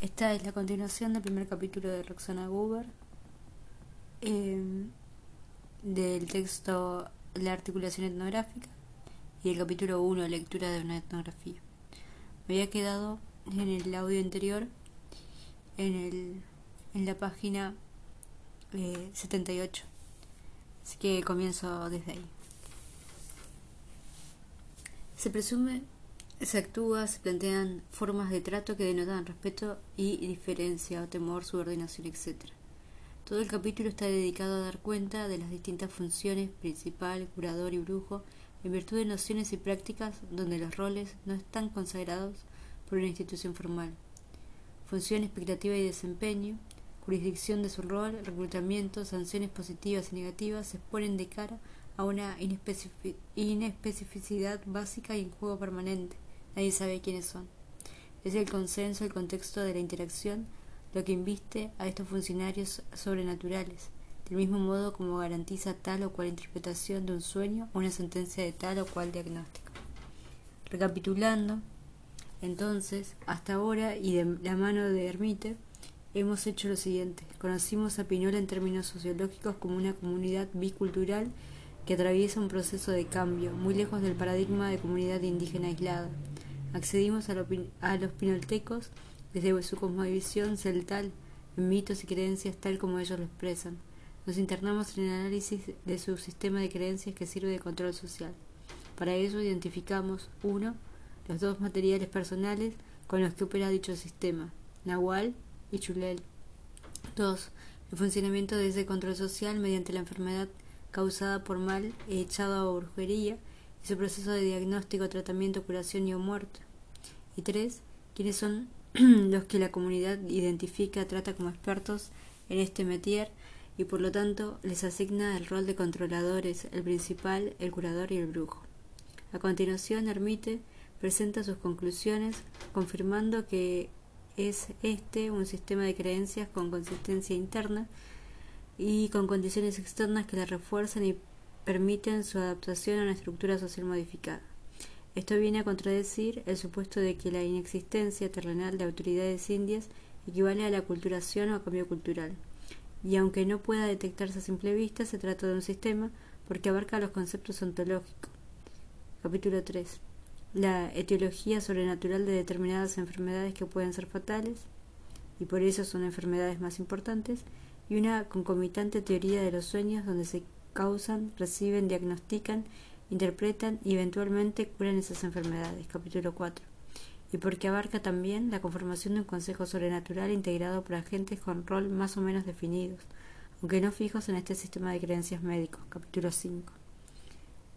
Esta es la continuación del primer capítulo de Roxana Goober, em, del texto La articulación etnográfica y el capítulo 1, Lectura de una etnografía. Me había quedado en el audio anterior, en, el, en la página 78, eh, así que comienzo desde ahí. Se presume se actúa, se plantean formas de trato que denotan respeto y diferencia, o temor, subordinación, etc. Todo el capítulo está dedicado a dar cuenta de las distintas funciones, principal, curador y brujo, en virtud de nociones y prácticas donde los roles no están consagrados por una institución formal. Función, expectativa y desempeño, jurisdicción de su rol, reclutamiento, sanciones positivas y negativas se exponen de cara a una inespecificidad básica y en juego permanente Nadie sabe quiénes son. Es el consenso, el contexto de la interacción, lo que inviste a estos funcionarios sobrenaturales, del mismo modo como garantiza tal o cual interpretación de un sueño o una sentencia de tal o cual diagnóstico. Recapitulando, entonces, hasta ahora y de la mano de Hermite, hemos hecho lo siguiente. Conocimos a Pinola en términos sociológicos como una comunidad bicultural que atraviesa un proceso de cambio, muy lejos del paradigma de comunidad indígena aislada. Accedimos a, los pinoltecos desde su cosmovisión celtal, en mitos y creencias tal como ellos lo expresan. Nos internamos en el análisis de su sistema de creencias que sirve de control social. Para ello identificamos, uno, los dos materiales personales con los que opera dicho sistema, Nahual y Chulel. Dos, el funcionamiento de ese control social mediante la enfermedad causada por mal echado a brujería y su proceso de diagnóstico, tratamiento, curación y o muerte. Y tres, quiénes son los que la comunidad identifica, trata como expertos en este métier y por lo tanto les asigna el rol de controladores, el principal, el curador y el brujo. A continuación, Hermite presenta sus conclusiones confirmando que es este un sistema de creencias con consistencia interna y con condiciones externas que la refuerzan y permiten su adaptación a una estructura social modificada. Esto viene a contradecir el supuesto de que la inexistencia terrenal de autoridades indias equivale a la culturación o a cambio cultural. Y aunque no pueda detectarse a simple vista, se trata de un sistema porque abarca los conceptos ontológicos. Capítulo 3. La etiología sobrenatural de determinadas enfermedades que pueden ser fatales y por eso son enfermedades más importantes y una concomitante teoría de los sueños donde se causan, reciben, diagnostican, interpretan y eventualmente curan esas enfermedades. Capítulo 4. Y porque abarca también la conformación de un consejo sobrenatural integrado por agentes con rol más o menos definidos, aunque no fijos en este sistema de creencias médicos. Capítulo 5.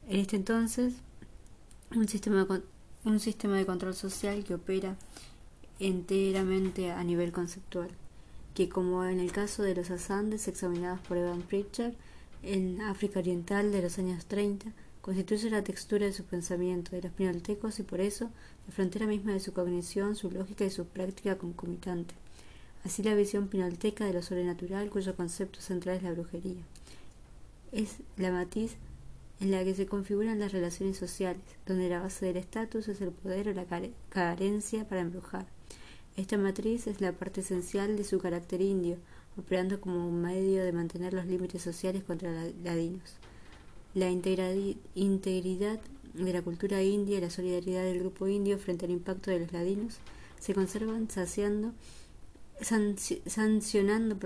En este entonces, un sistema, un sistema de control social que opera enteramente a nivel conceptual, que como en el caso de los asandes examinados por Evan Pritchard, en África Oriental de los años 30 constituye la textura de su pensamiento de los pinoltecos y por eso la frontera misma de su cognición, su lógica y su práctica concomitante. Así la visión pinolteca de lo sobrenatural, cuyo concepto central es la brujería. Es la matiz en la que se configuran las relaciones sociales, donde la base del estatus es el poder o la carencia para embrujar. Esta matriz es la parte esencial de su carácter indio, operando como un medio de mantener los límites sociales contra los ladinos. La integridad de la cultura india y la solidaridad del grupo indio frente al impacto de los ladinos se conservan saciando, sancionando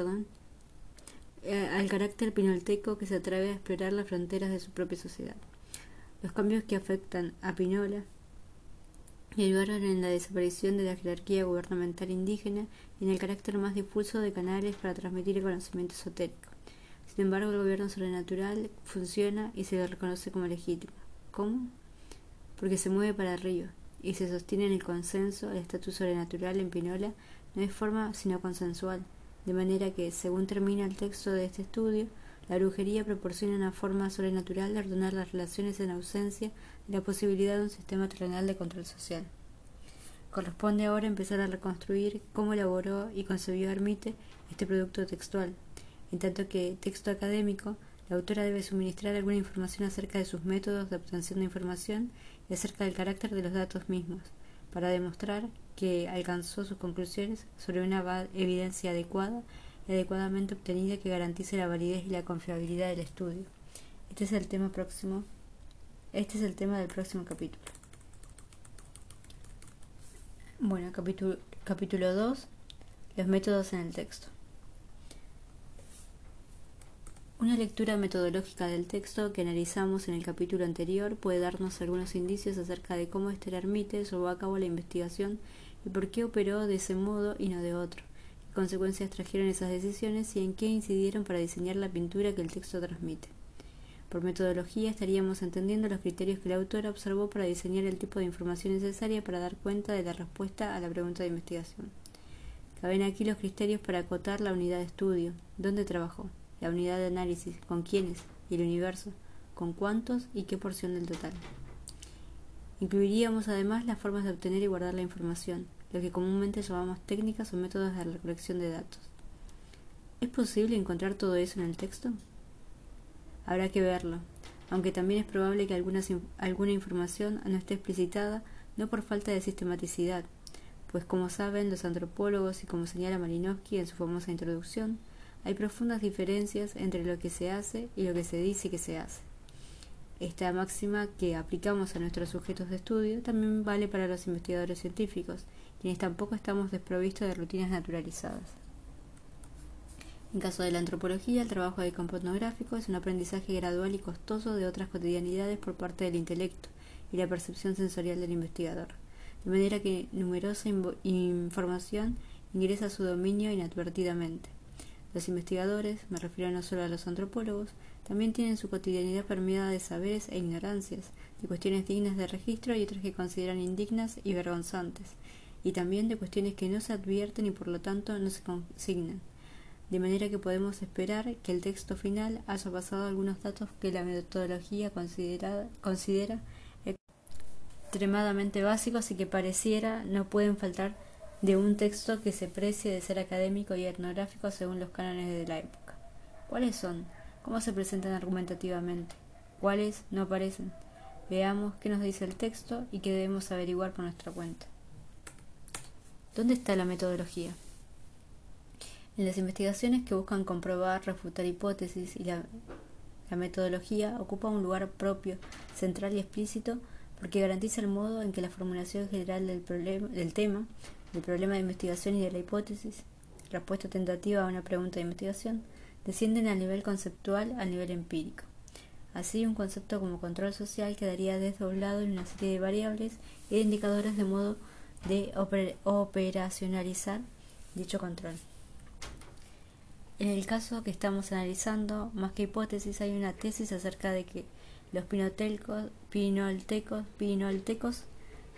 eh, al carácter pinolteco que se atreve a explorar las fronteras de su propia sociedad. Los cambios que afectan a Pinola ayudaron en la desaparición de la jerarquía gubernamental indígena y en el carácter más difuso de canales para transmitir el conocimiento esotérico. Sin embargo, el gobierno sobrenatural funciona y se le reconoce como legítimo. ¿Cómo? Porque se mueve para arriba y se sostiene en el consenso, el estatus sobrenatural en Pinola no es forma sino consensual, de manera que, según termina el texto de este estudio, la brujería proporciona una forma sobrenatural de ordenar las relaciones en ausencia la posibilidad de un sistema terrenal de control social. Corresponde ahora empezar a reconstruir cómo elaboró y concebió Hermite este producto textual. En tanto que texto académico, la autora debe suministrar alguna información acerca de sus métodos de obtención de información y acerca del carácter de los datos mismos, para demostrar que alcanzó sus conclusiones sobre una evidencia adecuada y adecuadamente obtenida que garantice la validez y la confiabilidad del estudio. Este es el tema próximo. Este es el tema del próximo capítulo. Bueno, capítulo, capítulo 2. Los métodos en el texto. Una lectura metodológica del texto que analizamos en el capítulo anterior puede darnos algunos indicios acerca de cómo Esther Ermite llevó a cabo la investigación y por qué operó de ese modo y no de otro, qué consecuencias trajeron esas decisiones y en qué incidieron para diseñar la pintura que el texto transmite. Por metodología estaríamos entendiendo los criterios que la autora observó para diseñar el tipo de información necesaria para dar cuenta de la respuesta a la pregunta de investigación. Caben aquí los criterios para acotar la unidad de estudio, dónde trabajó, la unidad de análisis, con quiénes y el universo, con cuántos y qué porción del total. Incluiríamos además las formas de obtener y guardar la información, lo que comúnmente llamamos técnicas o métodos de recolección de datos. ¿Es posible encontrar todo eso en el texto? Habrá que verlo, aunque también es probable que alguna, información no esté explicitada no por falta de sistematicidad, pues como saben los antropólogos y como señala Malinowski en su famosa introducción, hay profundas diferencias entre lo que se hace y lo que se dice que se hace. Esta máxima que aplicamos a nuestros sujetos de estudio también vale para los investigadores científicos, quienes tampoco estamos desprovistos de rutinas naturalizadas. En caso de la antropología, el trabajo de campo etnográfico es un aprendizaje gradual y costoso de otras cotidianidades por parte del intelecto y la percepción sensorial del investigador, de manera que numerosa información ingresa a su dominio inadvertidamente. Los investigadores, me refiero no solo a los antropólogos, también tienen su cotidianidad permeada de saberes e ignorancias, de cuestiones dignas de registro y otras que consideran indignas y vergonzantes, y también de cuestiones que no se advierten y por lo tanto no se consignan. De manera que podemos esperar que el texto final haya pasado algunos datos que la metodología considera extremadamente básicos y que pareciera no pueden faltar de un texto que se precie de ser académico y etnográfico según los cánones de la época. ¿Cuáles son? ¿Cómo se presentan argumentativamente? ¿Cuáles no aparecen? Veamos qué nos dice el texto y qué debemos averiguar por nuestra cuenta. ¿Dónde está la metodología? En las investigaciones que buscan comprobar, refutar hipótesis y la, metodología ocupa un lugar propio, central y explícito porque garantiza el modo en que la formulación general del, problema, del tema el problema de investigación y de la hipótesis, respuesta tentativa a una pregunta de investigación, descienden al nivel conceptual al nivel empírico. Así, un concepto como control social quedaría desdoblado en una serie de variables y de indicadores de modo de operacionalizar dicho control. En el caso que estamos analizando, más que hipótesis, hay una tesis acerca de que los pinoltecos, pinoltecos, pinoltecos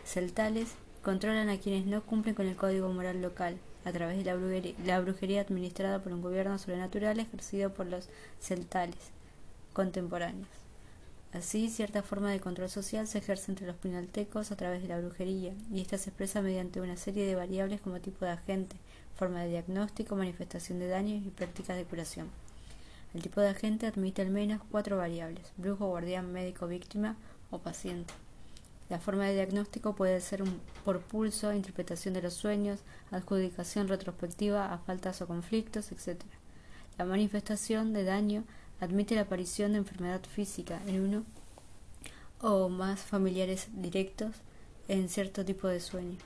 celtales controlan a quienes no cumplen con el código moral local, a través de la brujería, administrada por un gobierno sobrenatural ejercido por los celtales contemporáneos. Así, cierta forma de control social se ejerce entre los pinaltecos a través de la brujería, y esta se expresa mediante una serie de variables como tipo de agente, forma de diagnóstico, manifestación de daños y prácticas de curación. El tipo de agente admite al menos cuatro variables: brujo, guardián, médico, víctima o paciente. La forma de diagnóstico puede ser por pulso, interpretación de los sueños, adjudicación retrospectiva a faltas o conflictos, etc. La manifestación de daño admite la aparición de enfermedad física en uno o más familiares directos en cierto tipo de sueño.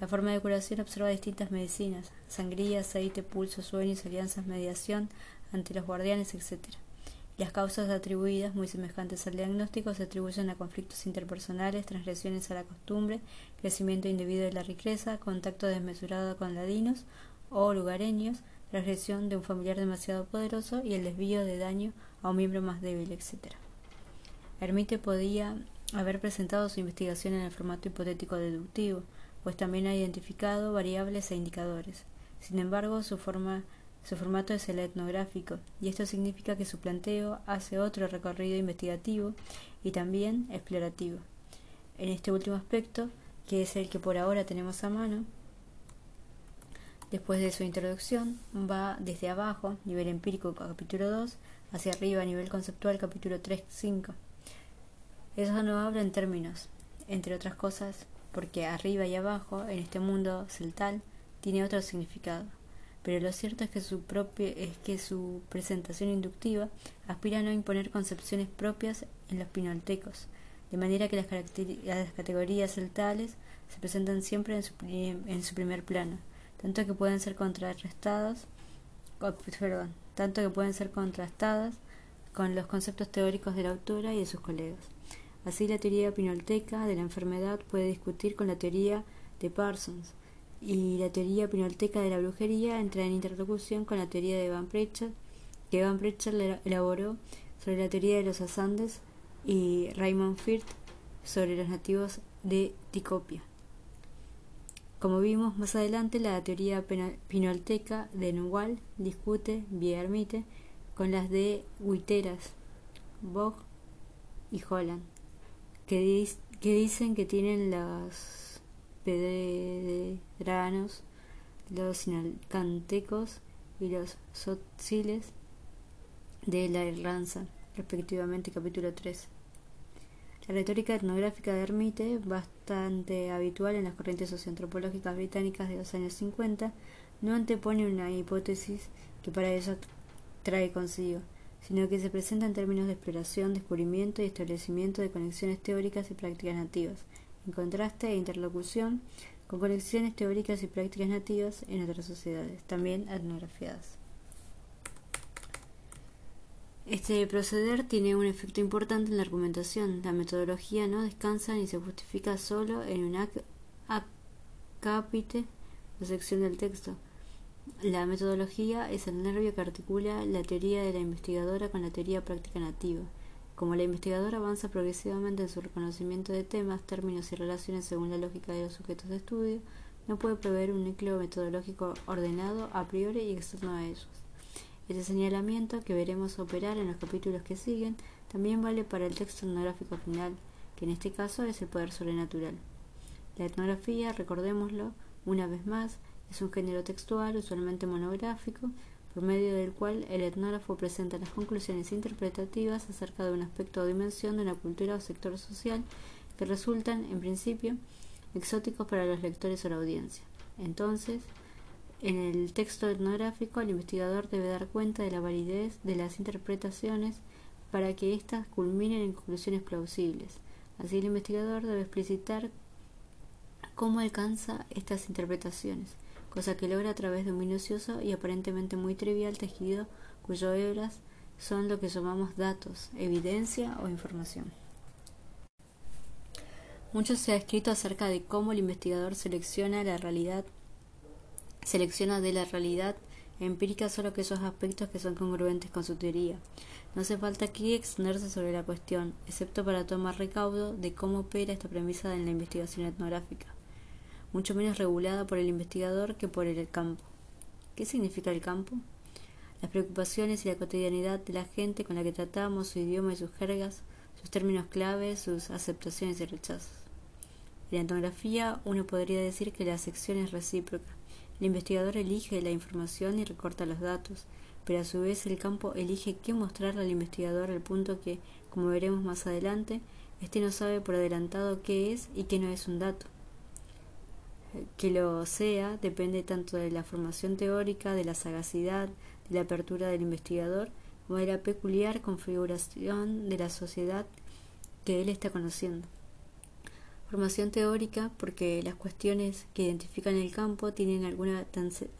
La forma de curación observa distintas medicinas, sangría, aceite, pulso, sueños, alianzas, mediación ante los guardianes, etc. Las causas atribuidas, muy semejantes al diagnóstico, se atribuyen a conflictos interpersonales, transgresiones a la costumbre, crecimiento indebido de la riqueza, contacto desmesurado con ladinos o lugareños, transgresión de un familiar demasiado poderoso y el desvío de daño a un miembro más débil, etc. Hermite podía haber presentado su investigación en el formato hipotético deductivo, pues también ha identificado variables e indicadores. Sin embargo, su forma su formato es el etnográfico, y esto significa que su planteo hace otro recorrido investigativo y también explorativo. En este último aspecto, que es el que por ahora tenemos a mano, después de su introducción, va desde abajo, nivel empírico capítulo 2, hacia arriba, nivel conceptual capítulo 3-5. Eso no habla en términos, entre otras cosas, porque arriba y abajo, en este mundo celtal, tiene otro significado. Pero lo cierto es que su propia, es que su presentación inductiva aspira a no imponer concepciones propias en los pinoltecos, de manera que las, categorías celtales se presentan siempre en su, en su primer plano, tanto que pueden ser contrarrestadas, perdón, tanto que pueden ser contrastadas con los conceptos teóricos de la autora y de sus colegas. Así, la teoría pinolteca de la enfermedad puede discutir con la teoría de Parsons, y la teoría pinolteca de la brujería entra en interlocución con la teoría de Van Pritchard, que Van Pritchard elaboró sobre la teoría de los asandes y Raymond Firth sobre los nativos de Ticopia. Como vimos más adelante, la teoría pinolteca de Nuwal discute, vía Ermite, con las de Witeras, Bog y Holland, que, dicen que tienen los pedranos, los inalcantecos y los sotziles de la Irlanza, respectivamente capítulo 3. La retórica etnográfica de Hermite, bastante habitual en las corrientes socioantropológicas británicas de los años 50, no antepone una hipótesis que para eso trae consigo, sino que se presenta en términos de exploración, descubrimiento y establecimiento de conexiones teóricas y prácticas nativas, en contraste e interlocución con conexiones teóricas y prácticas nativas en otras sociedades, también etnografiadas. Este proceder tiene un efecto importante en la argumentación. La metodología no descansa ni se justifica solo en un acápite o sección del texto. La metodología es el nervio que articula la teoría de la investigadora con la teoría práctica nativa. Como la investigadora avanza progresivamente en su reconocimiento de temas, términos y relaciones según la lógica de los sujetos de estudio, no puede prever un núcleo metodológico ordenado a priori y externo a ellos. Este señalamiento, que veremos operar en los capítulos que siguen, también vale para el texto etnográfico final, que en este caso es el poder sobrenatural. La etnografía, recordémoslo, una vez más, es un género textual, usualmente monográfico, por medio del cual el etnógrafo presenta las conclusiones interpretativas acerca de un aspecto o dimensión de una cultura o sector social que resultan, en principio, exóticos para los lectores o la audiencia. Entonces, en el texto etnográfico, el investigador debe dar cuenta de la validez de las interpretaciones para que éstas culminen en conclusiones plausibles. Así, el investigador debe explicitar cómo alcanza estas interpretaciones, cosa que logra a través de un minucioso y aparentemente muy trivial tejido cuyos hebras son lo que llamamos datos, evidencia o información. Mucho se ha escrito acerca de cómo el investigador selecciona la realidad selecciona de la realidad empírica solo aquellos aspectos que son congruentes con su teoría. No hace falta aquí extenderse sobre la cuestión, excepto para tomar recaudo de cómo opera esta premisa en la investigación etnográfica, mucho menos regulada por el investigador que por el campo. ¿Qué significa el campo? Las preocupaciones y la cotidianidad de la gente con la que tratamos, su idioma y sus jergas, sus términos clave, sus aceptaciones y rechazos. En la etnografía uno podría decir que la sección es recíproca el investigador elige la información y recorta los datos, pero a su vez el campo elige qué mostrarle al investigador al punto que, como veremos más adelante, éste no sabe por adelantado qué es y qué no es un dato. Que lo sea depende tanto de la formación teórica, de la sagacidad, de la apertura del investigador, como de la peculiar configuración de la sociedad que él está conociendo. Formación teórica porque las cuestiones que identifican el campo tienen alguna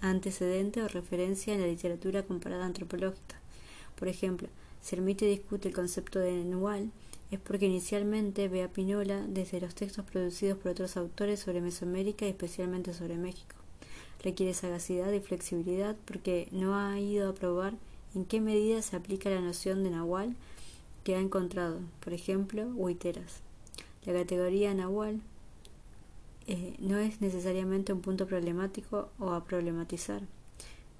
antecedente o referencia en la literatura comparada antropológica. Por ejemplo, si Hermite discute el concepto de Nual, es porque inicialmente ve a Pinola desde los textos producidos por otros autores sobre Mesoamérica y especialmente sobre México. Requiere sagacidad y flexibilidad porque no ha ido a probar en qué medida se aplica la noción de Nahual que ha encontrado, por ejemplo, Huiteras. La categoría nahual eh, no es necesariamente un punto problemático o a problematizar.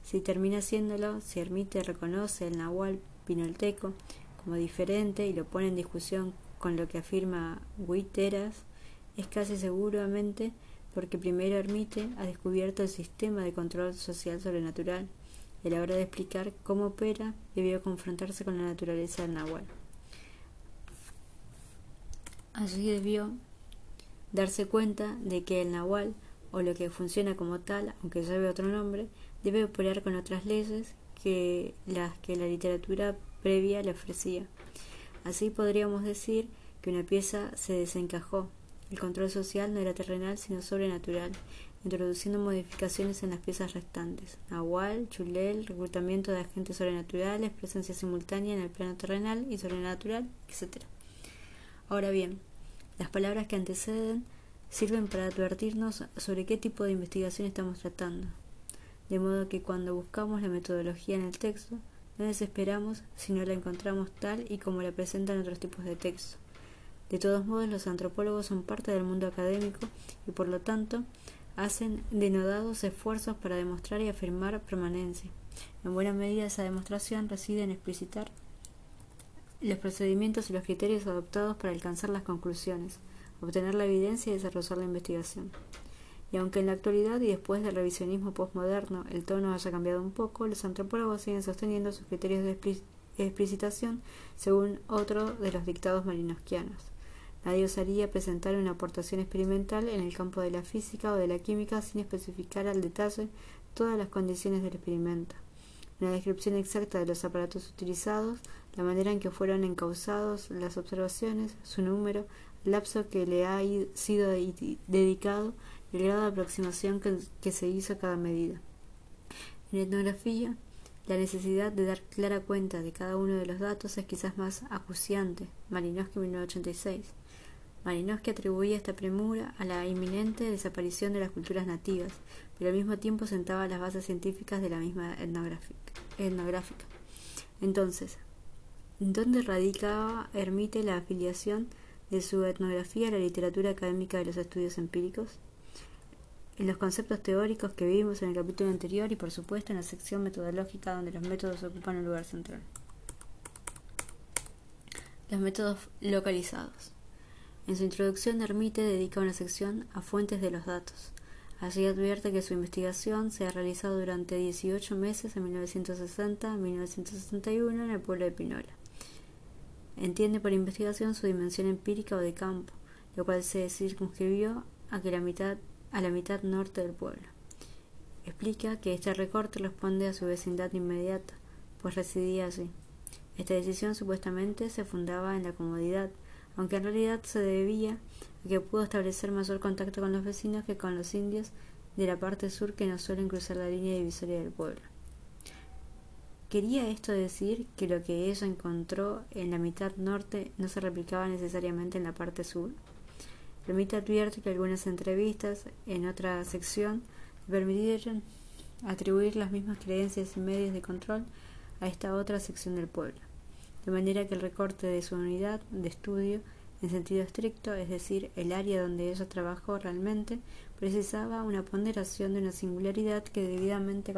Si termina siéndolo, si Hermite reconoce el nahual pinolteco como diferente y lo pone en discusión con lo que afirma Huiteras, es casi seguramente porque primero Hermite ha descubierto el sistema de control social sobrenatural y a la hora de explicar cómo opera debió confrontarse con la naturaleza del nahual. Allí debió darse cuenta de que el nahual, o lo que funciona como tal, aunque lleve otro nombre, debe operar con otras leyes que las que la literatura previa le ofrecía. Así podríamos decir que una pieza se desencajó. El control social no era terrenal sino sobrenatural, introduciendo modificaciones en las piezas restantes. Nahual, Chulel, reclutamiento de agentes sobrenaturales, presencia simultánea en el plano terrenal y sobrenatural, etc. Ahora bien, las palabras que anteceden sirven para advertirnos sobre qué tipo de investigación estamos tratando. De modo que cuando buscamos la metodología en el texto, no desesperamos si no la encontramos tal y como la presentan otros tipos de texto. De todos modos, los antropólogos son parte del mundo académico y por lo tanto hacen denodados esfuerzos para demostrar y afirmar permanencia. En buena medida esa demostración reside en explicitar los procedimientos y los criterios adoptados para alcanzar las conclusiones, obtener la evidencia y desarrollar la investigación. Y aunque en la actualidad y después del revisionismo postmoderno el tono haya cambiado un poco, los antropólogos siguen sosteniendo sus criterios de explicitación según otro de los dictados marinosquianos. Nadie osaría presentar una aportación experimental en el campo de la física o de la química sin especificar al detalle todas las condiciones del experimento. Una descripción exacta de los aparatos utilizados, la manera en que fueron encausados las observaciones, su número, el lapso que le ha sido dedicado el grado de aproximación que, se hizo a cada medida. En etnografía, la necesidad de dar clara cuenta de cada uno de los datos es quizás más acuciante. Malinowski 1986. Malinowski atribuía esta premura a la inminente desaparición de las culturas nativas, pero al mismo tiempo sentaba las bases científicas de la misma etnográfica. Entonces, ¿dónde radicaba Hermite la afiliación de su etnografía a la literatura académica de los estudios empíricos? En los conceptos teóricos que vimos en el capítulo anterior y por supuesto en la sección metodológica donde los métodos ocupan un lugar central. Los métodos localizados. En su introducción, Hermite dedica una sección a fuentes de los datos. Allí advierte que su investigación se ha realizado durante 18 meses en 1960 a 1961 en el pueblo de Pinola. Entiende por investigación su dimensión empírica o de campo, lo cual se circunscribió a que la mitad a la mitad norte del pueblo. Explica que este recorte responde a su vecindad inmediata, pues residía allí. Esta decisión supuestamente se fundaba en la comodidad, aunque en realidad se debía a que pudo establecer mayor contacto con los vecinos que con los indios de la parte sur que no suelen cruzar la línea divisoria del pueblo. ¿Quería esto decir que lo que ella encontró en la mitad norte no se replicaba necesariamente en la parte sur? Permite advierte que algunas entrevistas en otra sección permitieron atribuir las mismas creencias y medios de control a esta otra sección del pueblo de manera que el recorte de su unidad de estudio en sentido estricto, es decir, el área donde ella trabajó realmente, precisaba una ponderación de una singularidad que debidamente,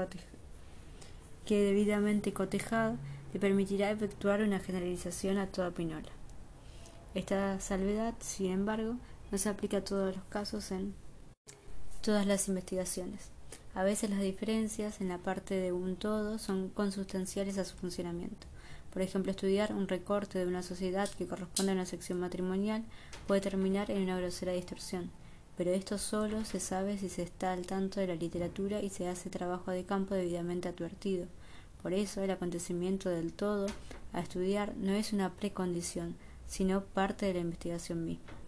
que debidamente cotejada le permitirá efectuar una generalización a toda Pinola. Esta salvedad, sin embargo, no se aplica a todos los casos en todas las investigaciones. A veces las diferencias en la parte de un todo son consustanciales a su funcionamiento. Por ejemplo, estudiar un recorte de una sociedad que corresponde a una sección matrimonial puede terminar en una grosera distorsión, pero esto solo se sabe si se está al tanto de la literatura y se hace trabajo de campo debidamente advertido. Por eso, el acontecimiento del todo a estudiar no es una precondición, sino parte de la investigación misma.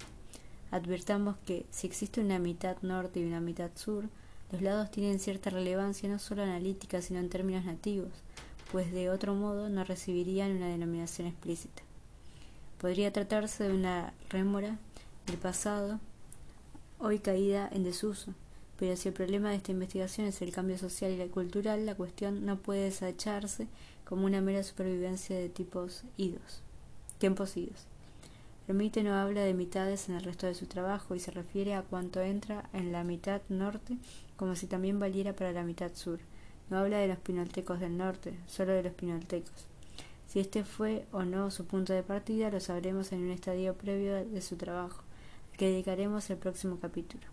Advirtamos que, si existe una mitad norte y una mitad sur, los lados tienen cierta relevancia no solo analítica, sino en términos nativos pues de otro modo no recibirían una denominación explícita. Podría tratarse de una rémora del pasado, hoy caída en desuso, pero si el problema de esta investigación es el cambio social y cultural, la cuestión no puede desecharse como una mera supervivencia de tipos idos, tiempos idos. Remite no habla de mitades en el resto de su trabajo y se refiere a cuanto entra en la mitad norte como si también valiera para la mitad sur. No habla de los pinoltecos del norte, solo de los pinoltecos. Si este fue o no su punto de partida lo sabremos en un estadio previo de su trabajo, al que dedicaremos el próximo capítulo.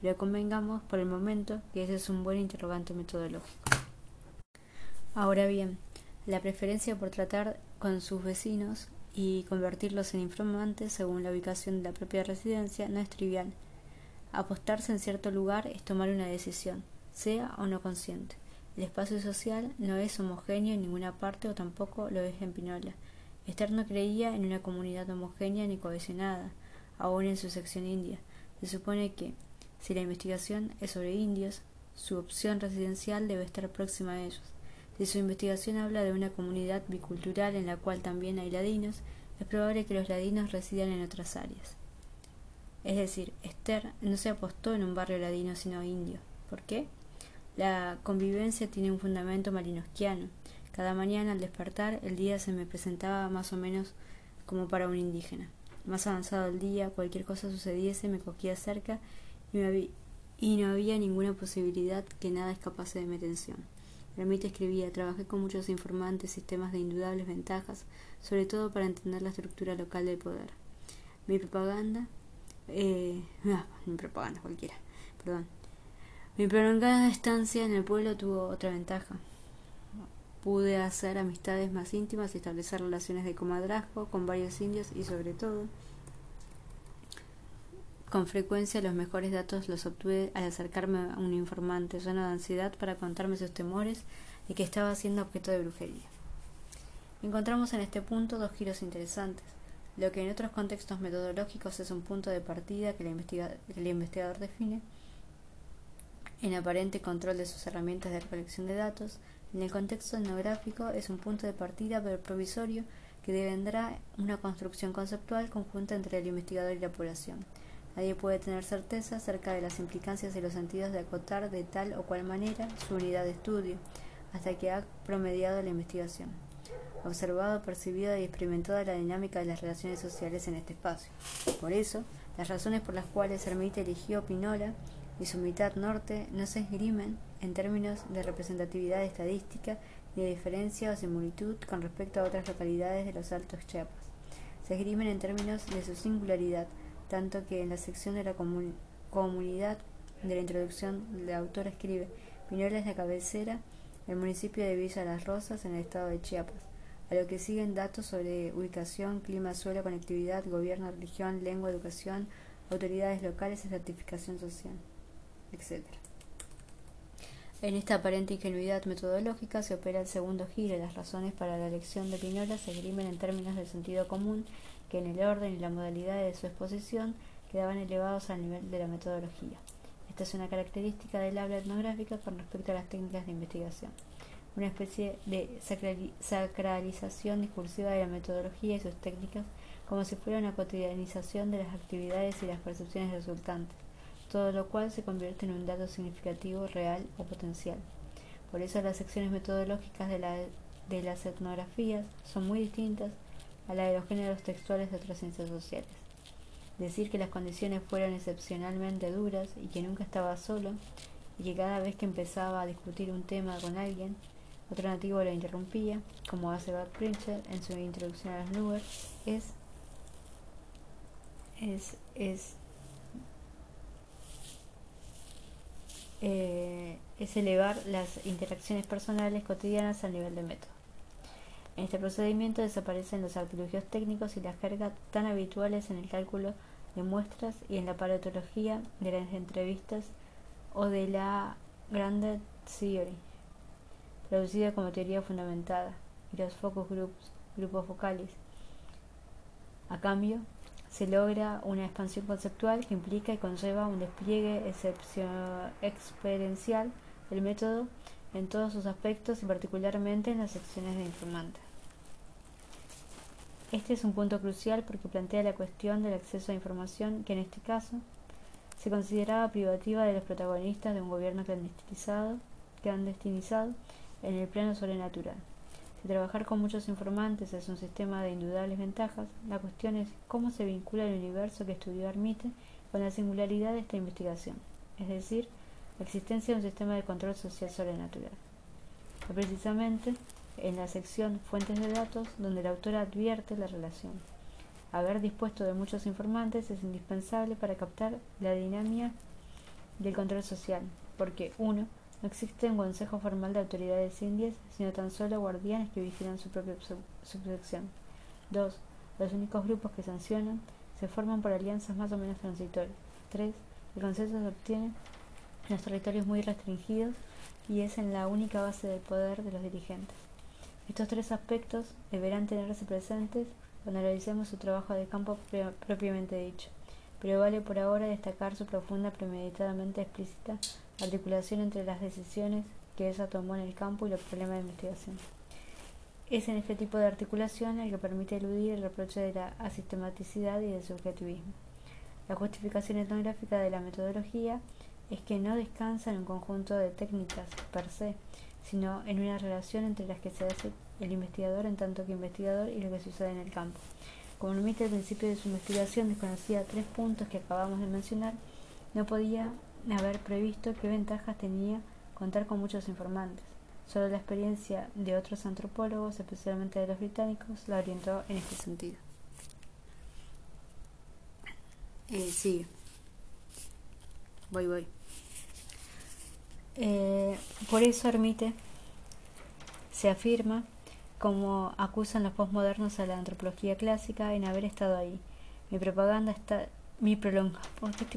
Pero convengamos por el momento que ese es un buen interrogante metodológico. Ahora bien, la preferencia por tratar con sus vecinos y convertirlos en informantes según la ubicación de la propia residencia no es trivial, Apostarse en cierto lugar es tomar una decisión, sea o no consciente. El espacio social no es homogéneo en ninguna parte o tampoco lo es en Pinola. Esther no creía en una comunidad homogénea ni cohesionada, aún en su sección india. Se supone que, si la investigación es sobre indios, su opción residencial debe estar próxima a ellos. Si su investigación habla de una comunidad bicultural en la cual también hay ladinos, es probable que los ladinos residan en otras áreas. Es decir, Esther no se apostó en un barrio ladino sino indio. ¿Por qué? La convivencia tiene un fundamento marinosquiano. Cada mañana al despertar el día se me presentaba más o menos como para un indígena. Más avanzado el día, cualquier cosa sucediese, me cogía cerca y, y no había ninguna posibilidad que nada escapase de mi atención. Realmente escribía, trabajé con muchos informantes, sistemas de indudables ventajas, sobre todo para entender la estructura local del poder. Mi propaganda, eh, ah, mi propaganda cualquiera, perdón, mi prolongada estancia en el pueblo tuvo otra ventaja. Pude hacer amistades más íntimas y establecer relaciones de comadrazgo con varios indios y sobre todo con frecuencia los mejores datos los obtuve al acercarme a un informante lleno de ansiedad para contarme sus temores y que estaba siendo objeto de brujería. Encontramos en este punto dos giros interesantes. Lo que en otros contextos metodológicos es un punto de partida que el investigador define, en aparente control de sus herramientas de recolección de datos, en el contexto etnográfico es un punto de partida pero provisorio que devendrá una construcción conceptual conjunta entre el investigador y la población. Nadie puede tener certeza acerca de las implicancias y los sentidos de acotar de tal o cual manera su unidad de estudio, hasta que ha promediado la investigación, observado, percibido y experimentado la dinámica de las relaciones sociales en este espacio. Por eso, las razones por las cuales Hermite eligió Pinola y su mitad norte no se esgrimen en términos de representatividad estadística ni de diferencia o similitud con respecto a otras localidades de los Altos Chiapas. Se esgrimen en términos de su singularidad, tanto que en la sección de la comunidad de la introducción la autora escribe Pinola es la cabecera del municipio de Villa Las Rosas en el estado de Chiapas, a lo que siguen datos sobre ubicación, clima, suelo, conectividad, gobierno, religión, lengua, educación, autoridades locales y certificación social etc. En esta aparente ingenuidad metodológica se opera el segundo giro las razones para la elección de Piñola se esgrimen en términos de sentido común que en el orden y la modalidad de su exposición quedaban elevados al nivel de la metodología. Esta es una característica del habla etnográfica con respecto a las técnicas de investigación, una especie de sacralización discursiva de la metodología y sus técnicas como si fuera una cotidianización de las actividades y las percepciones resultantes todo lo cual se convierte en un dato significativo, real o potencial. Por eso las secciones metodológicas de, de las etnografías son muy distintas a las de los géneros textuales de otras ciencias sociales. Decir que las condiciones fueron excepcionalmente duras y que nunca estaba solo y que cada vez que empezaba a discutir un tema con alguien, otro nativo lo interrumpía, como hace Bud Pritchard en su introducción a las nubes, es, es, es Eh, es elevar las interacciones personales cotidianas al nivel de método. En este procedimiento desaparecen los artilugios técnicos y la jerga tan habituales en el cálculo de muestras y en la paratología de las entrevistas o de la Granted Theory, producida como teoría fundamentada, y los focus groups, grupos focales. A cambio, se logra una expansión conceptual que implica y conlleva un despliegue experiencial del método en todos sus aspectos y particularmente en las secciones de informante. Este es un punto crucial porque plantea la cuestión del acceso a información que en este caso se consideraba privativa de los protagonistas de un gobierno clandestinizado, clandestinizado en el plano sobrenatural trabajar con muchos informantes es un sistema de indudables ventajas, la cuestión es cómo se vincula el universo que estudió Armite con la singularidad de esta investigación, es decir, la existencia de un sistema de control social sobrenatural. precisamente en la sección Fuentes de datos donde la autora advierte la relación. Haber dispuesto de muchos informantes es indispensable para captar la dinámica del control social, porque uno no existe un consejo formal de autoridades indias, sino tan solo guardianes que vigilan su propia subsección. 2. Los únicos grupos que sancionan se forman por alianzas más o menos transitorias. 3. El consenso se obtiene en los territorios muy restringidos y es en la única base del poder de los dirigentes. Estos tres aspectos deberán tenerse presentes cuando realicemos su trabajo de campo propiamente dicho, pero vale por ahora destacar su profunda, premeditadamente explícita articulación entre las decisiones que ella tomó en el campo y los problemas de investigación. Es en este tipo de articulación el que permite eludir el reproche de la asistematicidad y del subjetivismo. La justificación etnográfica de la metodología es que no descansa en un conjunto de técnicas per se, sino en una relación entre las que se hace el investigador en tanto que investigador y lo que sucede en el campo. Como admite al principio de su investigación desconocía tres puntos que acabamos de mencionar, no podía haber previsto qué ventajas tenía contar con muchos informantes. Solo la experiencia de otros antropólogos, especialmente de los británicos, la orientó en este sentido. Eh, sigue. Voy, voy. Eh, por eso Hermite se afirma, como acusan los postmodernos a la antropología clásica, en haber estado ahí. Mi propaganda está. Mi, prolonga,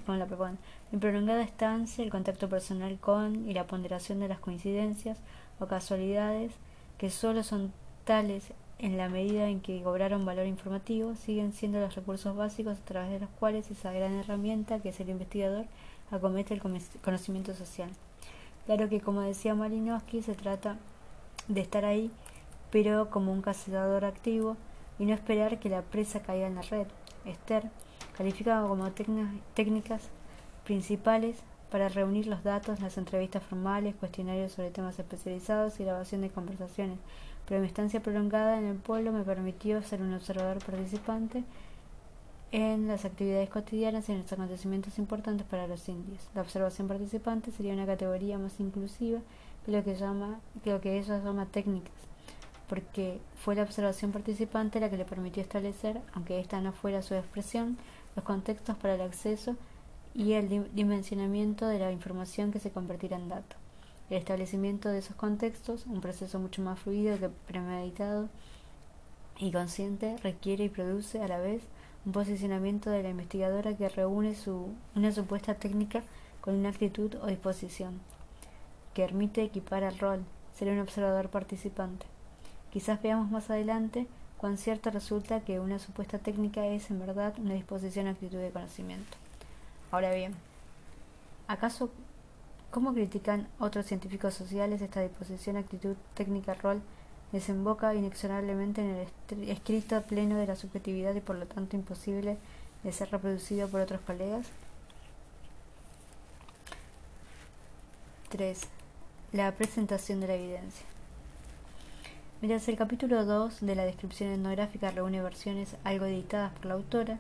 con la propaganda? mi prolongada estancia, el contacto personal con y la ponderación de las coincidencias o casualidades, que solo son tales en la medida en que cobraron valor informativo, siguen siendo los recursos básicos a través de los cuales esa gran herramienta que es el investigador acomete el conocimiento social. Claro que, como decía Malinowski, se trata de estar ahí, pero como un cazador activo y no esperar que la presa caiga en la red. Esther calificaba como técnicas principales para reunir los datos, las entrevistas formales, cuestionarios sobre temas especializados y grabación de conversaciones. Pero mi estancia prolongada en el pueblo me permitió ser un observador participante en las actividades cotidianas y en los acontecimientos importantes para los indios. La observación participante sería una categoría más inclusiva que lo que, llama, que lo que ella llama técnicas, porque fue la observación participante la que le permitió establecer, aunque esta no fuera su expresión, los contextos para el acceso y el dimensionamiento de la información que se convertirá en datos. El establecimiento de esos contextos, un proceso mucho más fluido que premeditado y consciente, requiere y produce a la vez un posicionamiento de la investigadora que reúne su, una supuesta técnica con una actitud o disposición, que permite equipar al rol, ser un observador participante. Quizás veamos más adelante cuán cierto resulta que una supuesta técnica es en verdad una disposición o actitud de conocimiento. Ahora bien, ¿acaso cómo critican otros científicos sociales esta disposición, actitud, técnica, rol desemboca inexorablemente en el escrito pleno de la subjetividad y por lo tanto imposible de ser reproducido por otros colegas. 3. La presentación de la evidencia. Mientras el capítulo 2 de la descripción etnográfica reúne versiones algo editadas por la autora,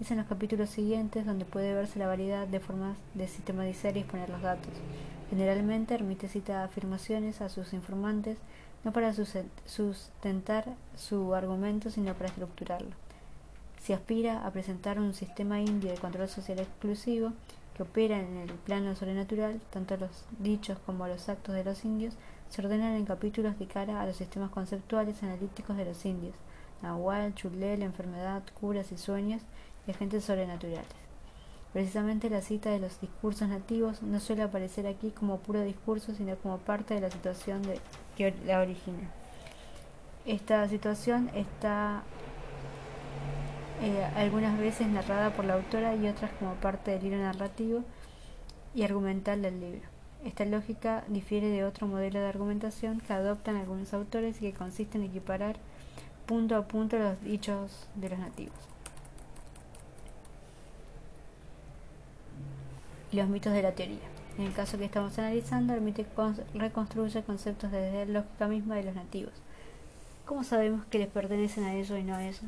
es en los capítulos siguientes donde puede verse la variedad de formas de sistematizar y exponer los datos. Generalmente remite cita afirmaciones a sus informantes no para sustentar su argumento, sino para estructurarlo. Si aspira a presentar un sistema indio de control social exclusivo que opera en el plano sobrenatural, tanto los dichos como los actos de los indios se ordenan en capítulos de cara a los sistemas conceptuales analíticos de los indios, Nahual, Chulel, enfermedad, curas y sueños y agentes sobrenaturales. Precisamente la cita de los discursos nativos no suele aparecer aquí como puro discurso, sino como parte de la situación de, la origina. Esta situación está eh, algunas veces narrada por la autora y otras como parte del libro narrativo y argumental del libro. Esta lógica difiere de otro modelo de argumentación que adoptan algunos autores y que consiste en equiparar punto a punto los dichos de los nativos. los mitos de la teoría. En el caso que estamos analizando, el mito reconstruye conceptos desde la lógica misma de los nativos. ¿Cómo sabemos que les pertenecen a ellos y no a ellos?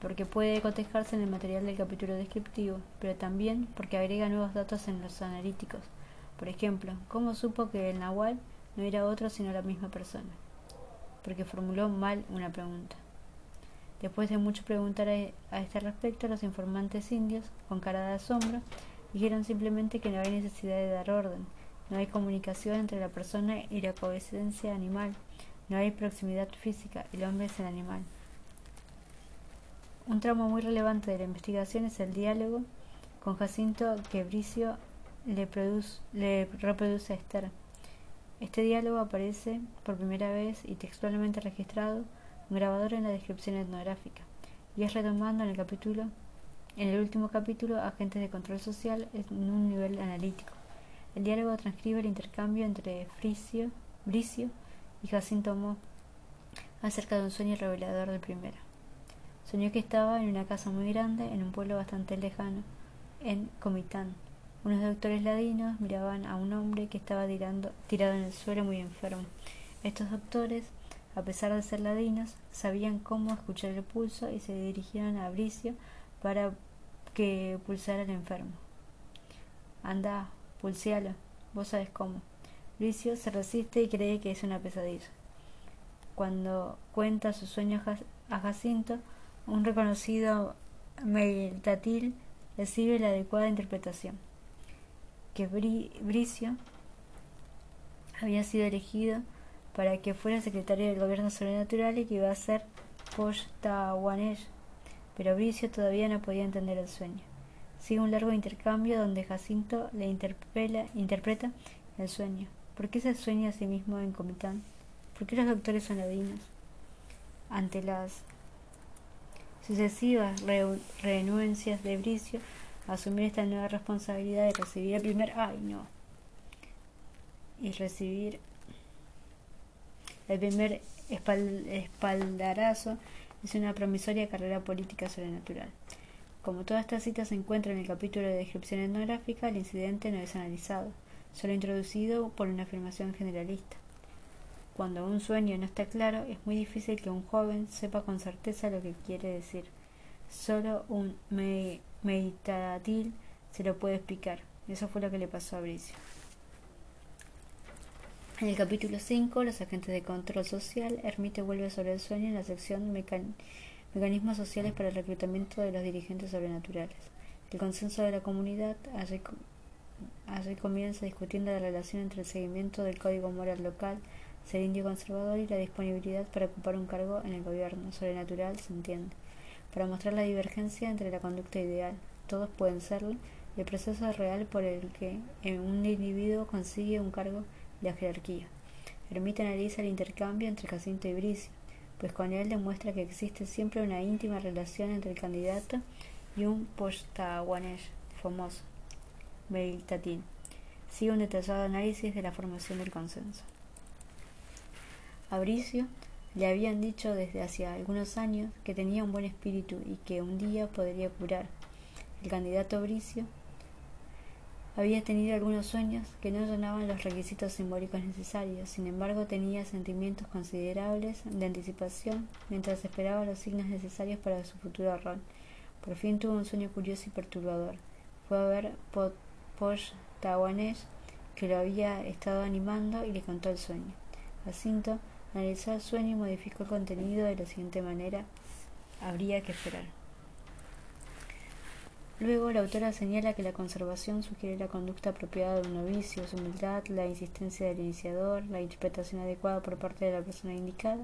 Porque puede cotejarse en el material del capítulo descriptivo, pero también porque agrega nuevos datos en los analíticos. Por ejemplo, ¿cómo supo que el Nahual no era otro sino la misma persona? Porque formuló mal una pregunta. Después de mucho preguntar a este respecto, los informantes indios, con cara de asombro, Dijeron simplemente que no hay necesidad de dar orden, no hay comunicación entre la persona y la coexistencia animal, no hay proximidad física, el hombre es el animal. Un tramo muy relevante de la investigación es el diálogo con Jacinto que Bricio le, produce, le reproduce a Esther. Este diálogo aparece por primera vez y textualmente registrado grabador en la descripción etnográfica y es retomando en el capítulo en el último capítulo agentes de control social en un nivel analítico. El diálogo transcribe el intercambio entre Fricio, Bricio y Jacinto Mo acerca de un sueño revelador del primero. Soñó que estaba en una casa muy grande en un pueblo bastante lejano, en Comitán. Unos doctores ladinos miraban a un hombre que estaba tirado en el suelo muy enfermo. Estos doctores, a pesar de ser ladinos, sabían cómo escuchar el pulso y se dirigieron a Bricio para que pulsara al enfermo. Anda, pulsealo, vos sabes cómo. Bricio se resiste y cree que es una pesadilla. Cuando cuenta sus sueños a Jacinto, un reconocido meditatil recibe la adecuada interpretación. Que Bricio había sido elegido para que fuera secretario del gobierno sobrenatural y que iba a ser Pochtawanesh, pero Bricio todavía no podía entender el sueño. Sigue un largo intercambio donde Jacinto le interpreta el sueño. ¿Por qué se sueña a sí mismo en Comitán? ¿Por qué los doctores son ladinos? Ante las sucesivas renuencias de Bricio a asumir esta nueva responsabilidad de recibir el primer ay no y recibir el primer espaldarazo es una promisoria carrera política sobrenatural. Como toda esta cita se encuentra en el capítulo de descripción etnográfica, el incidente no es analizado, solo introducido por una afirmación generalista. Cuando un sueño no está claro, es muy difícil que un joven sepa con certeza lo que quiere decir. Solo un meditatil se lo puede explicar. Eso fue lo que le pasó a Bricio. En el capítulo 5, los agentes de control social, Hermite vuelve sobre el sueño en la sección Mecanismos sociales para el reclutamiento de los dirigentes sobrenaturales. El consenso de la comunidad allí, comienza discutiendo la relación entre el seguimiento del código moral local, ser indio conservador y la disponibilidad para ocupar un cargo en el gobierno. Sobrenatural se entiende. Para mostrar la divergencia entre la conducta ideal, todos pueden serlo, y el proceso real por el que un individuo consigue un cargo la jerarquía. Permite analiza el intercambio entre Jacinto y Bricio pues con él demuestra que existe siempre una íntima relación entre el candidato y un postawanesh famoso, meditatín. Sigue un detallado análisis de la formación del consenso. A Bricio le habían dicho desde hacía algunos años que tenía un buen espíritu y que un día podría curar. El candidato Bricio había tenido algunos sueños que no llenaban los requisitos simbólicos necesarios, sin embargo tenía sentimientos considerables de anticipación mientras esperaba los signos necesarios para su futuro rol. Por fin tuvo un sueño curioso y perturbador. Fue a ver Posh Tawanesh, que lo había estado animando, y le contó el sueño. Jacinto analizó el sueño y modificó el contenido de la siguiente manera. Habría que esperar. Luego, la autora señala que la conservación sugiere la conducta apropiada de un novicio, su humildad, la insistencia del iniciador, la interpretación adecuada por parte de la persona indicada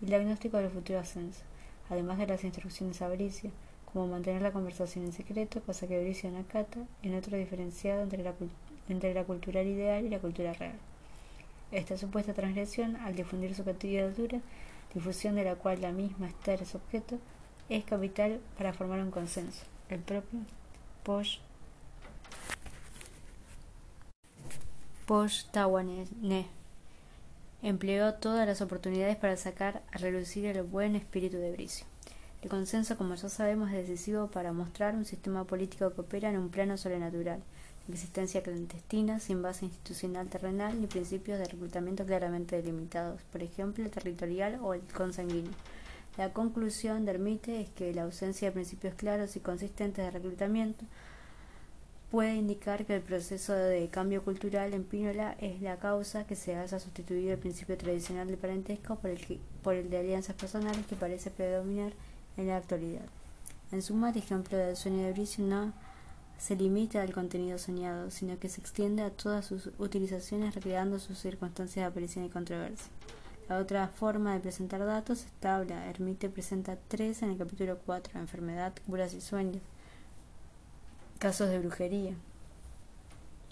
y el diagnóstico del futuro ascenso, además de las instrucciones a Bricio, como mantener la conversación en secreto, cosa que Bricio no acata, en otro diferenciado entre la, entre cultural ideal y la cultura real. Esta supuesta transgresión, al difundir su candidatura, difusión de la cual la misma Esther es objeto, es capital para formar un consenso el propio Posh Tawane empleó todas las oportunidades para sacar a relucir el buen espíritu de Bricio. El consenso, como ya sabemos, es decisivo para mostrar un sistema político que opera en un plano sobrenatural, existencia clandestina, sin base institucional terrenal ni principios de reclutamiento claramente delimitados, por ejemplo, el territorial o el consanguíneo. La conclusión de Hermite es que la ausencia de principios claros y consistentes de reclutamiento puede indicar que el proceso de cambio cultural en Pínola es la causa que se haya sustituido el principio tradicional de parentesco por el, por el de alianzas personales que parece predominar en la actualidad. En suma, el ejemplo del sueño de Bricio no se limita al contenido soñado, sino que se extiende a todas sus utilizaciones recreando sus circunstancias de aparición y controversia. La otra forma de presentar datos es tabla. Hermite presenta tres en el capítulo 4, enfermedad, curas y sueños. casos de brujería,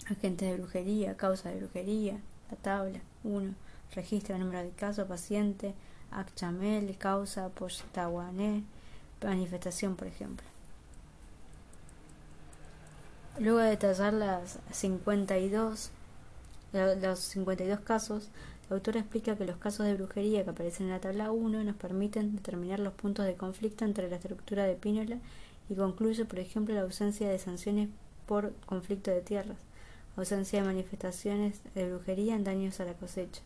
agentes de brujería, causas de brujería, la tabla 1, registra número de casos, paciente, Akchamel, causa, postawané, manifestación, por ejemplo. Luego de detallar las 52, los 52 casos, la autora explica que los casos de brujería que aparecen en la tabla 1 nos permiten determinar los puntos de conflicto entre la estructura de Pínola y concluye, por ejemplo, la ausencia de sanciones por conflicto de tierras, ausencia de manifestaciones de brujería en daños a la cosecha.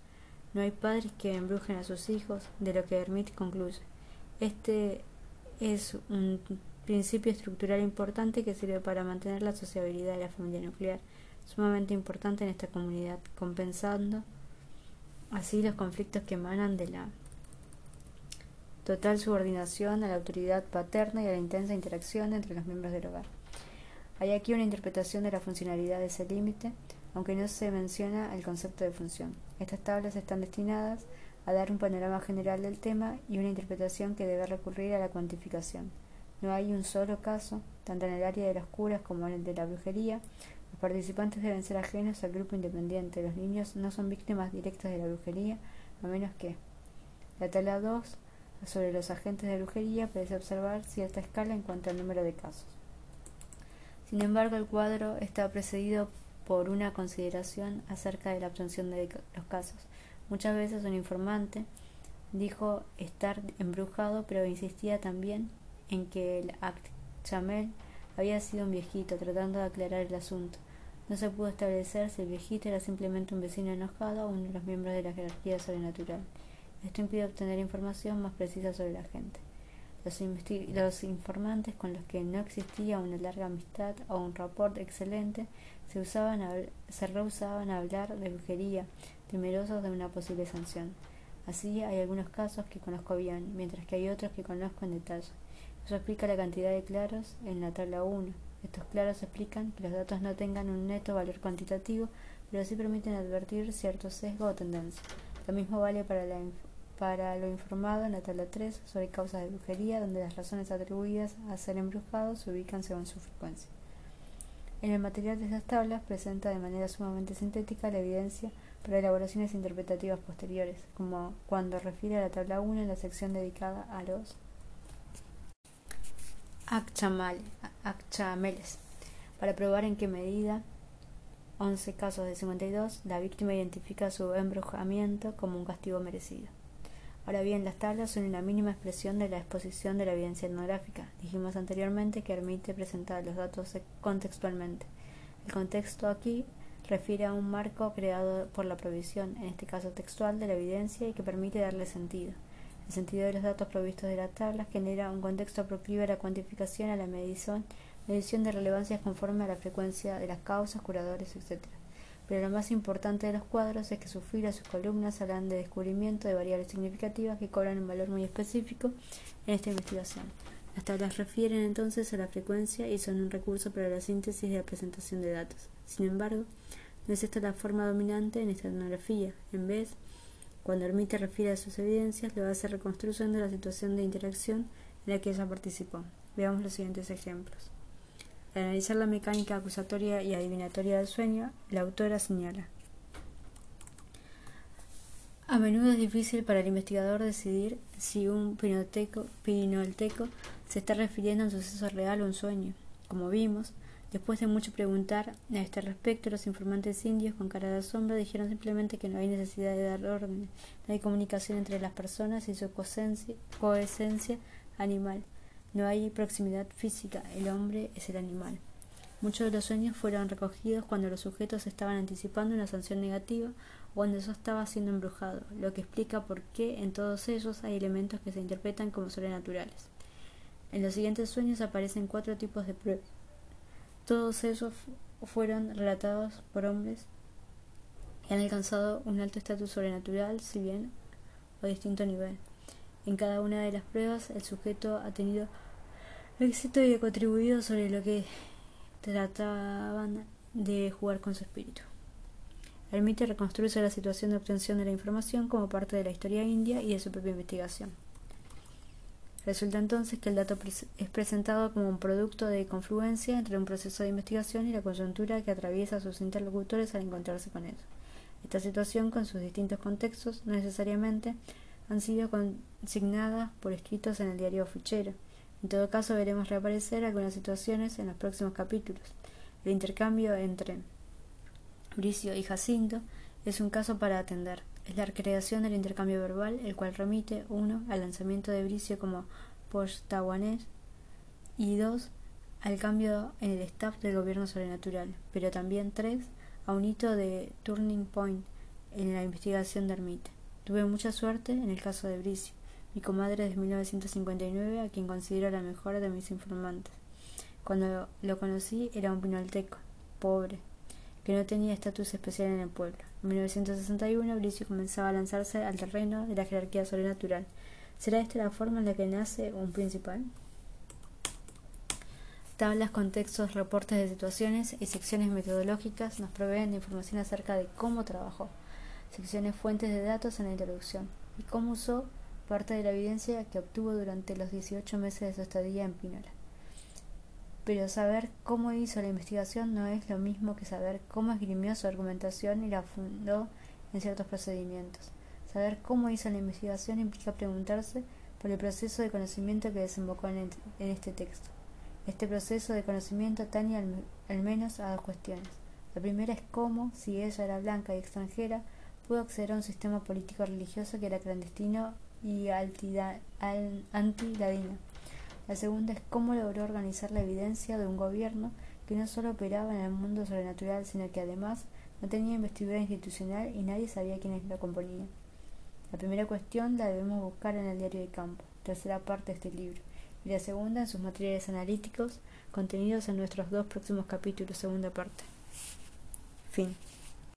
No hay padres que embrujen a sus hijos, de lo que Hermit concluye. Este es un principio estructural importante que sirve para mantener la sociabilidad de la familia nuclear, sumamente importante en esta comunidad, compensando así los conflictos que emanan de la total subordinación a la autoridad paterna y a la intensa interacción entre los miembros del hogar. Hay aquí una interpretación de la funcionalidad de ese límite, aunque no se menciona el concepto de función. Estas tablas están destinadas a dar un panorama general del tema y una interpretación que debe recurrir a la cuantificación. No hay un solo caso, tanto en el área de los curas como en el de la brujería, participantes deben ser ajenos al grupo independiente. Los niños no son víctimas directas de la brujería, a menos que. La tabla 2 sobre los agentes de brujería parece observar cierta escala en cuanto al número de casos. Sin embargo, el cuadro está precedido por una consideración acerca de la obtención de los casos. Muchas veces un informante dijo estar embrujado, pero insistía también en que el Act Chamel había sido un viejito tratando de aclarar el asunto. No se pudo establecer si el viejito era simplemente un vecino enojado o uno de los miembros de la jerarquía sobrenatural. Esto impide obtener información más precisa sobre la gente. Los, informantes con los que no existía una larga amistad o un rapport excelente se, usaban se rehusaban a hablar de brujería, temerosos de una posible sanción. Así hay algunos casos que conozco bien, mientras que hay otros que conozco en detalle. Eso explica la cantidad de claros en la tabla 1. Estos claros explican que los datos no tengan un neto valor cuantitativo, pero sí permiten advertir cierto sesgo o tendencia. Lo mismo vale para, lo informado en la tabla 3 sobre causas de brujería, donde las razones atribuidas a ser embrujado se ubican según su frecuencia. En el material de estas tablas presenta de manera sumamente sintética la evidencia para elaboraciones interpretativas posteriores, como cuando refiere a la tabla 1 en la sección dedicada a los Akchameles, para probar en qué medida 11 casos de 52 la víctima identifica su embrujamiento como un castigo merecido. Ahora bien, las tablas son una mínima expresión de la exposición de la evidencia etnográfica. Dijimos anteriormente que permite presentar los datos contextualmente. El contexto aquí refiere a un marco creado por la provisión, en este caso textual, de la evidencia y que permite darle sentido. El sentido de los datos provistos de la tabla genera un contexto proclive a la cuantificación, a la medición, medición de relevancias conforme a la frecuencia de las causas, curadores, etc. Pero lo más importante de los cuadros es que sus filas, sus columnas hablan de descubrimiento de variables significativas que cobran un valor muy específico en esta investigación. Las tablas refieren entonces a la frecuencia y son un recurso para la síntesis y la presentación de datos. Sin embargo, no es esta la forma dominante en esta etnografía. En vez, cuando Hermite refiere a sus evidencias, lo hace reconstruyendo la situación de interacción en la que ella participó. Veamos los siguientes ejemplos. Al analizar la mecánica acusatoria y adivinatoria del sueño, la autora señala. A menudo es difícil para el investigador decidir si un pinolteco, se está refiriendo a un suceso real o un sueño. Como vimos, Después de mucho preguntar a este respecto, los informantes indios con cara de asombro dijeron simplemente que no hay necesidad de dar órdenes, no hay comunicación entre las personas y su coesencia animal, no hay proximidad física, el hombre es el animal. Muchos de los sueños fueron recogidos cuando los sujetos estaban anticipando una sanción negativa o cuando eso estaba siendo embrujado, lo que explica por qué en todos ellos hay elementos que se interpretan como sobrenaturales. En los siguientes sueños aparecen cuatro tipos de pruebas todos ellos fueron relatados por hombres que han alcanzado un alto estatus sobrenatural, si bien a distinto nivel. En cada una de las pruebas, el sujeto ha tenido éxito y ha contribuido sobre lo que trataban de jugar con su espíritu. El mito reconstruye la situación de obtención de la información como parte de la historia india y de su propia investigación. Resulta entonces que el dato es presentado como un producto de confluencia entre un proceso de investigación y la coyuntura que atraviesa a sus interlocutores al encontrarse con ellos. Esta situación, con sus distintos contextos, no necesariamente han sido consignadas por escritos en el diario fichero. En todo caso, veremos reaparecer algunas situaciones en los próximos capítulos. El intercambio entre Bricio y Jacinto es un caso para atender es la recreación del intercambio verbal, el cual remite, uno, al lanzamiento de Bricio como post-taiwanés y dos, al cambio en el staff del gobierno sobrenatural, pero también tres, a un hito de turning point en la investigación de Ermite. Tuve mucha suerte en el caso de Bricio, mi comadre de 1959, a quien considero la mejor de mis informantes. Cuando lo conocí era un pinolteco, pobre, que no tenía estatus especial en el pueblo. En 1961, Bricio comenzaba a lanzarse al terreno de la jerarquía sobrenatural. ¿Será esta la forma en la que nace un principal? Tablas, contextos, reportes de situaciones y secciones metodológicas nos proveen de información acerca de cómo trabajó, secciones fuentes de datos en la introducción y cómo usó parte de la evidencia que obtuvo durante los 18 meses de su estadía en Pinola pero saber cómo hizo la investigación no es lo mismo que saber cómo esgrimió su argumentación y la fundó en ciertos procedimientos. Saber cómo hizo la investigación implica preguntarse por el proceso de conocimiento que desembocó en, este texto. Este proceso de conocimiento atañe al, menos a dos cuestiones. La primera es cómo, si ella era blanca y extranjera, pudo acceder a un sistema político religioso que era clandestino y anti-ladino la segunda es cómo logró organizar la evidencia de un gobierno que no solo operaba en el mundo sobrenatural, sino que además no tenía investidura institucional y nadie sabía quiénes lo componían. La primera cuestión la debemos buscar en el diario de campo, tercera parte de este libro, y la segunda en sus materiales analíticos contenidos en nuestros dos próximos capítulos, segunda parte. Fin.